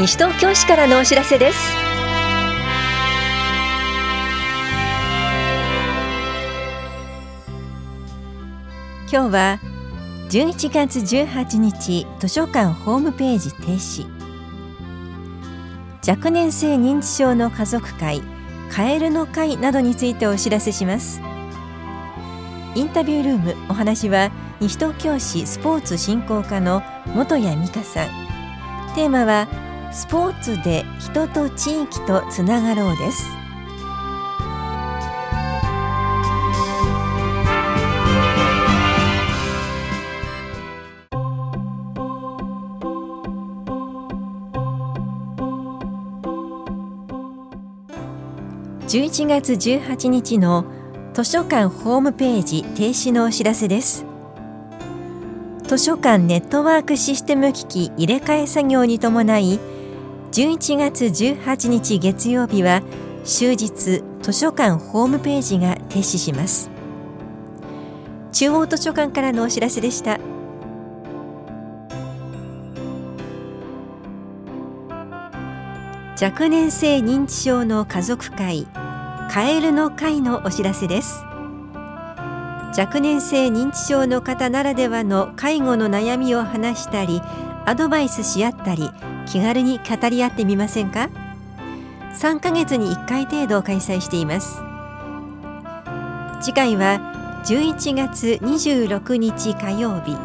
西東京市からのお知らせです。今日は11月18日図書館ホームページ停止。若年性認知症の家族会カエルの会などについてお知らせします。インタビュールームお話は西東京市スポーツ振興課の本谷美香さん。テーマはスポーツで人と地域とつながろうです。11月18日の図書館ホームページ停止のお知らせです。図書館ネットワークシステム機器入れ替え作業に伴い11月18日月曜日は終日図書館ホームページが停止します。中央図書館からのお知らせでした。若年性認知症の家族会カエルの会のお知らせです。若年性認知症の方ならではの介護の悩みを話したりアドバイスし合ったり気軽に語り合ってみませんか？3ヶ月に1回程度開催しています。次回は11月26日火曜日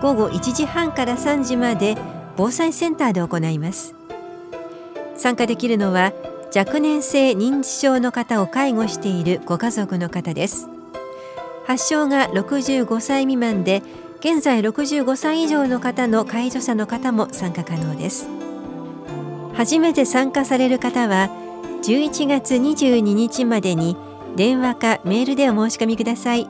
午後1時半から3時まで防災センターで行います。参加できるのは若年性認知症の方を介護しているご家族の方です。発症が65歳未満で現在65歳以上の方の介助者の方も参加可能です。初めて参加される方は11月22日までに電話かメールでお申し込みください。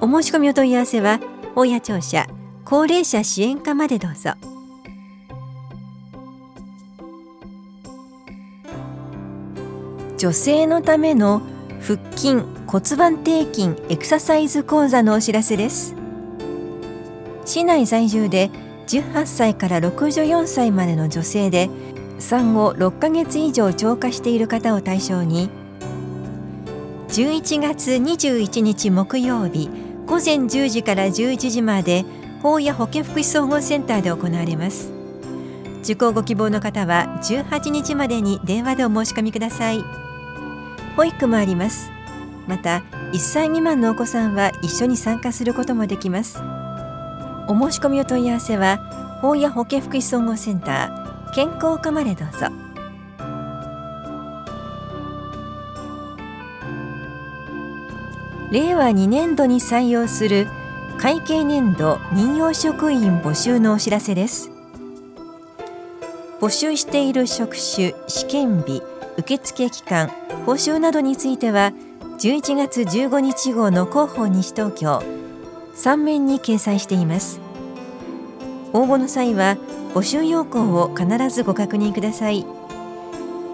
お申し込みお問い合わせは大谷庁舎高齢者支援課までどうぞ。女性のための腹筋骨盤底筋エクササイズ講座のお知らせです。市内在住で18歳から64歳までの女性で産後6ヶ月以上超過している方を対象に11月21日木曜日午前10時から11時まで法や保健福祉総合センターで行われます。受講ご希望の方は18日までに電話でお申し込みください。保育もあります。また1歳未満のお子さんは一緒に参加することもできます。お申し込みお問い合わせは法や保健福祉総合センター健康課までどうぞ。令和2年度に採用する会計年度任用職員募集のお知らせです。募集している職種試験日受付期間報酬などについては11月15日号の広報西東京3面に掲載しています。応募の際は募集要項を必ずご確認ください。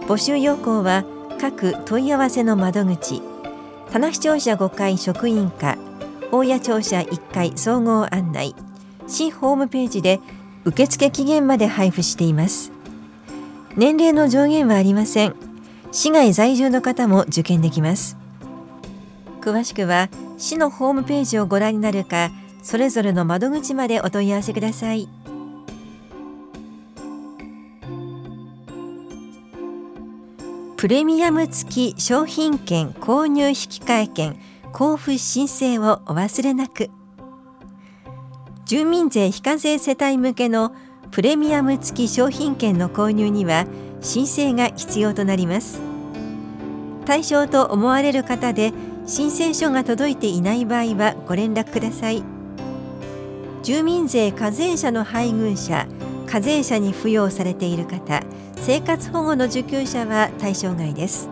募集要項は各問い合わせの窓口棚視聴者5階職員課大谷庁舎1階総合案内市ホームページで受付期限まで配布しています。年齢の上限はありません。市外在住の方も受験できます。詳しくは市のホームページをご覧になるかそれぞれの窓口までお問い合わせください。プレミアム付き商品券購入引換券交付申請をお忘れなく。住民税非課税世帯向けのプレミアム付き商品券の購入には申請が必要となります。対象と思われる方で申請書が届いていない場合はご連絡ください。住民税課税者の配偶者課税者に付与されている方生活保護の受給者は対象外です。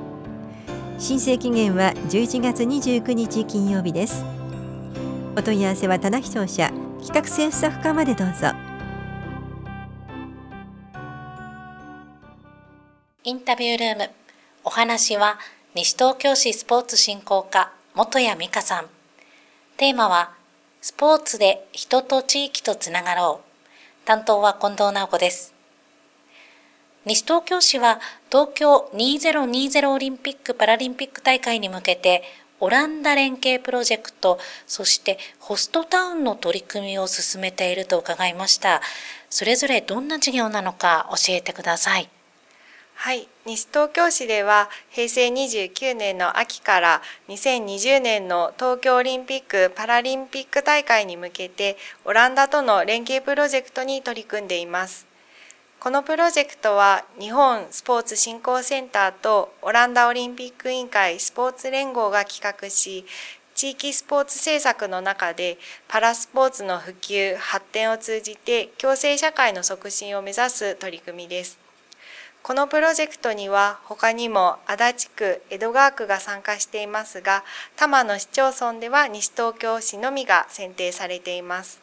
申請期限は11月29日金曜日です。お問い合わせは棚視聴者企画制スタッフ課までどうぞ。インタビュールームお話は西東京市スポーツ振興課元谷美香さんテーマはスポーツで人と地域とつながろう担当は近藤直子です西東京市は東京2020オリンピック・パラリンピック大会に向けてオランダ連携プロジェクト、そしてホストタウンの取り組みを進めていると伺いました。それぞれどんな事業なのか教えてください。はい、西東京市では平成29年の秋から2020年の東京オリンピック・パラリンピック大会に向けてオランダとの連携プロジェクトに取り組んでいます。このプロジェクトは日本スポーツ振興センターとオランダオリンピック委員会スポーツ連合が企画し、地域スポーツ政策の中でパラスポーツの普及、発展を通じて共生社会の促進を目指す取り組みです。このプロジェクトには他にも足立区、江戸川区が参加していますが、多摩の市町村では西東京市のみが選定されています。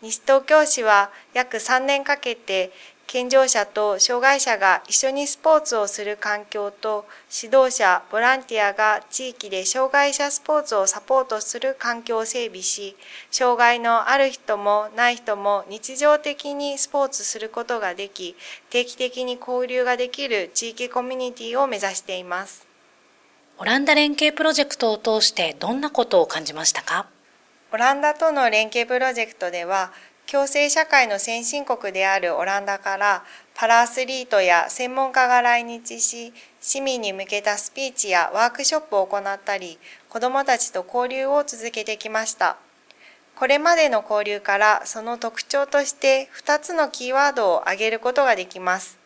西東京市は約3年かけて健常者と障害者が一緒にスポーツをする環境と指導者、ボランティアが地域で障害者スポーツをサポートする環境を整備し、障害のある人もない人も日常的にスポーツすることができ、定期的に交流ができる地域コミュニティを目指しています。オランダ連携プロジェクトを通してどんなことを感じましたか？オランダとの連携プロジェクトでは、共生社会の先進国であるオランダからパラアスリートや専門家が来日し市民に向けたスピーチやワークショップを行ったり子どもたちと交流を続けてきました。これまでの交流からその特徴として2つのキーワードを挙げることができます。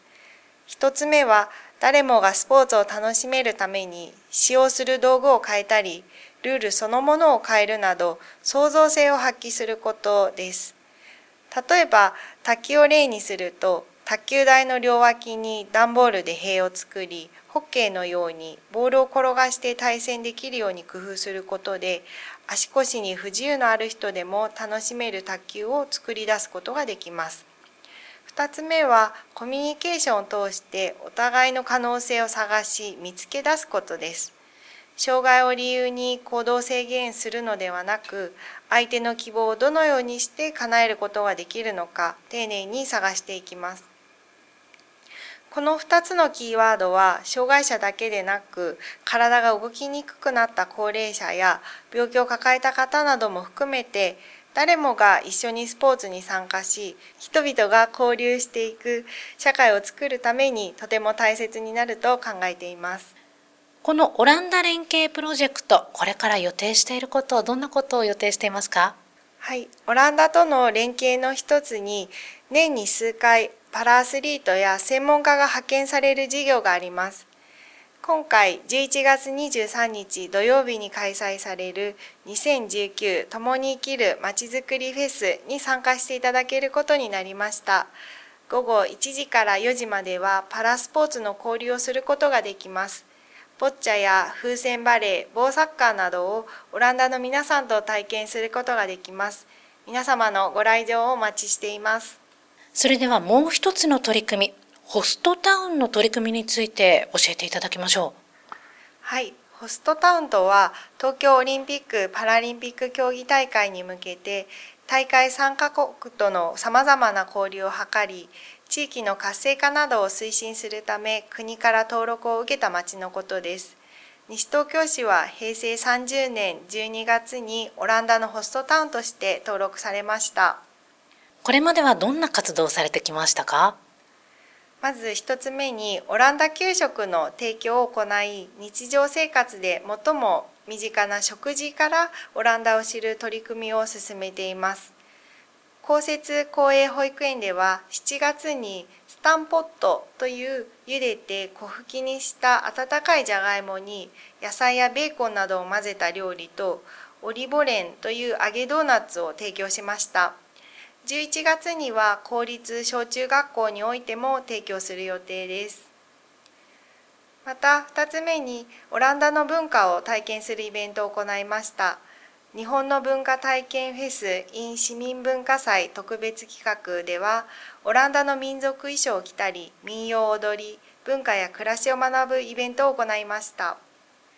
1つ目は誰もがスポーツを楽しめるために使用する道具を変えたりルールそのものを変えるなど創造性を発揮することです。例えば卓球を例にすると卓球台の両脇に段ボールで塀を作りホッケーのようにボールを転がして対戦できるように工夫することで足腰に不自由のある人でも楽しめる卓球を作り出すことができます。2つ目はコミュニケーションを通してお互いの可能性を探し見つけ出すことです。障害を理由に行動制限するのではなく相手の希望をどのようにして叶えることができるのか丁寧に探していきますこの2つのキーワードは障害者だけでなく体が動きにくくなった高齢者や病気を抱えた方なども含めて誰もが一緒にスポーツに参加し人々が交流していく社会を作るためにとても大切になると考えています。このオランダ連携プロジェクト、これから予定していること、どんなことを予定していますか？はい、オランダとの連携の一つに、年に数回、パラアスリートや専門家が派遣される事業があります。今回11月23日土曜日に開催される2019共に生きるまちづくりフェスに参加していただけることになりました。午後1時から4時まではパラスポーツの交流をすることができます。ボッチャや風船バレー、棒サッカーなどをオランダの皆さんと体験することができます。皆様のご来場をお待ちしています。それではもう一つの取り組み、ホストタウンの取り組みについて教えていただきましょう。はい、ホストタウンとは東京オリンピック・パラリンピック競技大会に向けて大会参加国とのさまざまな交流を図り地域の活性化などを推進するため国から登録を受けた町のことです。西東京市は平成30年12月にオランダのホストタウンとして登録されました。これまではどんな活動をされてきましたか？まず一つ目にオランダ給食の提供を行い日常生活で最も身近な食事からオランダを知る取り組みを進めています。公設公営保育園では7月にスタンポットという茹でて小吹きにした温かいじゃがいもに野菜やベーコンなどを混ぜた料理とオリボレンという揚げドーナツを提供しました。11月には公立小中学校においても提供する予定です。また2つ目にオランダの文化を体験するイベントを行いました。日本の文化体験フェス in 市民文化祭特別企画ではオランダの民族衣装を着たり民謡踊り文化や暮らしを学ぶイベントを行いました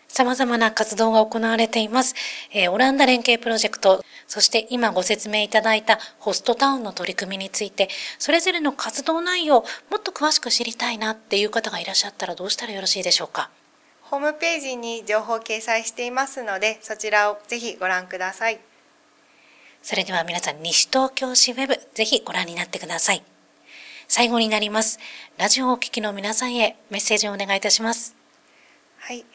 様々な活動が行われています、えー、オランダ連携プロジェクトそして今ご説明いただいたホストタウンの取り組みについて、それぞれの活動内容、もっと詳しく知りたいなっていう方がいらっしゃったらどうしたらよろしいでしょうか？ホームページに情報を掲載していますので、そちらをぜひご覧ください。それでは皆さん、西東京市ウェブ、ぜひご覧になってください。最後になります。ラジオをお聞きの皆さんへメッセージをお願いいたします。はい。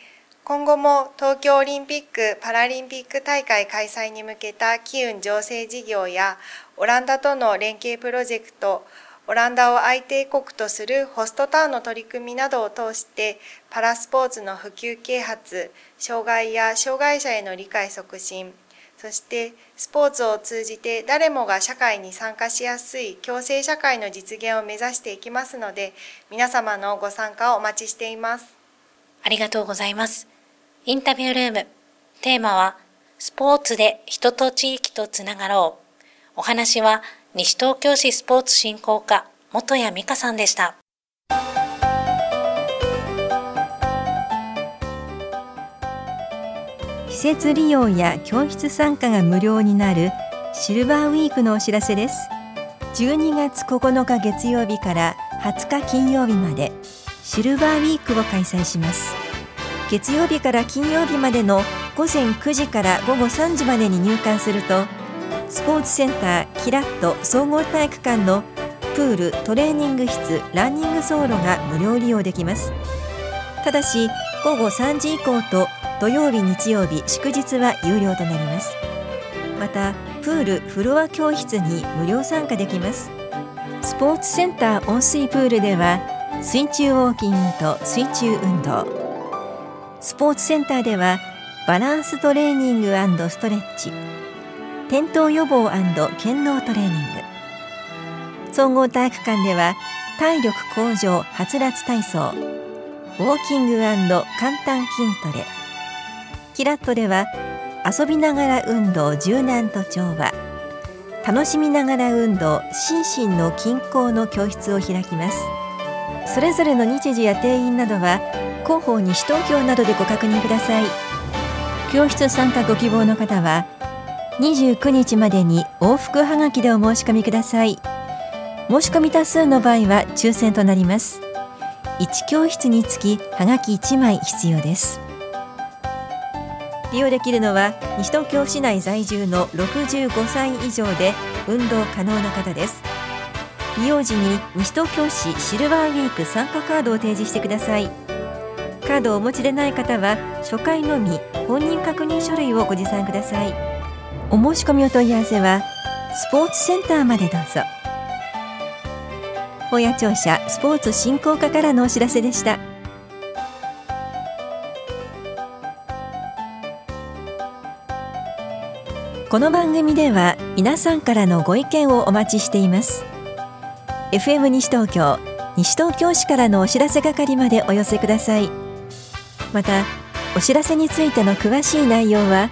今後も東京オリンピック・パラリンピック大会開催に向けた機運醸成事業やオランダとの連携プロジェクト、オランダを相手国とするホストタウンの取り組みなどを通してパラスポーツの普及啓発、障害や障害者への理解促進、そしてスポーツを通じて誰もが社会に参加しやすい共生社会の実現を目指していきますので皆様のご参加をお待ちしています。ありがとうございます。インタビュールーム。テーマは、スポーツで人と地域とつながろう。お話は、西東京市スポーツ振興課、元谷美香さんでした。施設利用や教室参加が無料になるシルバーウィークのお知らせです。12月9日月曜日から20日金曜日までシルバーウィークを開催します月曜日から金曜日までの午前9時から午後3時までに入館するとスポーツセンターキラット総合体育館のプールトレーニング室ランニング走路が無料利用できます。ただし午後3時以降と土曜日日曜日祝日は有料となります。またプールフロア教室に無料参加できます。スポーツセンター温水プールでは水中ウォーキングと水中運動。スポーツセンターではバランストレーニングストレッチ。転倒予防健脳トレーニング。総合体育館では体力向上はつらつ体操ウォーキング簡単筋トレ。キラットでは遊びながら運動柔軟と調和。楽しみながら運動心身の均衡の教室を開きます。それぞれの日時や定員などは広報西東京などでご確認ください。教室参加ご希望の方は29日までに往復はがきでお申し込みください。申し込み多数の場合は抽選となります。1教室につきはがき1枚必要です。利用できるのは西東京市内在住の65歳以上で運動可能な方です。利用時に西東京市シルバーウィーク参加カードを提示してください。カードをお持ちでない方は初回のみ本人確認書類をご持参ください。お申し込みお問い合わせはスポーツセンターまでどうぞ。本屋庁舎スポーツ振興課からのお知らせでした。この番組では皆さんからのご意見をお待ちしています。FM 西東京西東京市からのお知らせ係までお寄せください。またお知らせについての詳しい内容は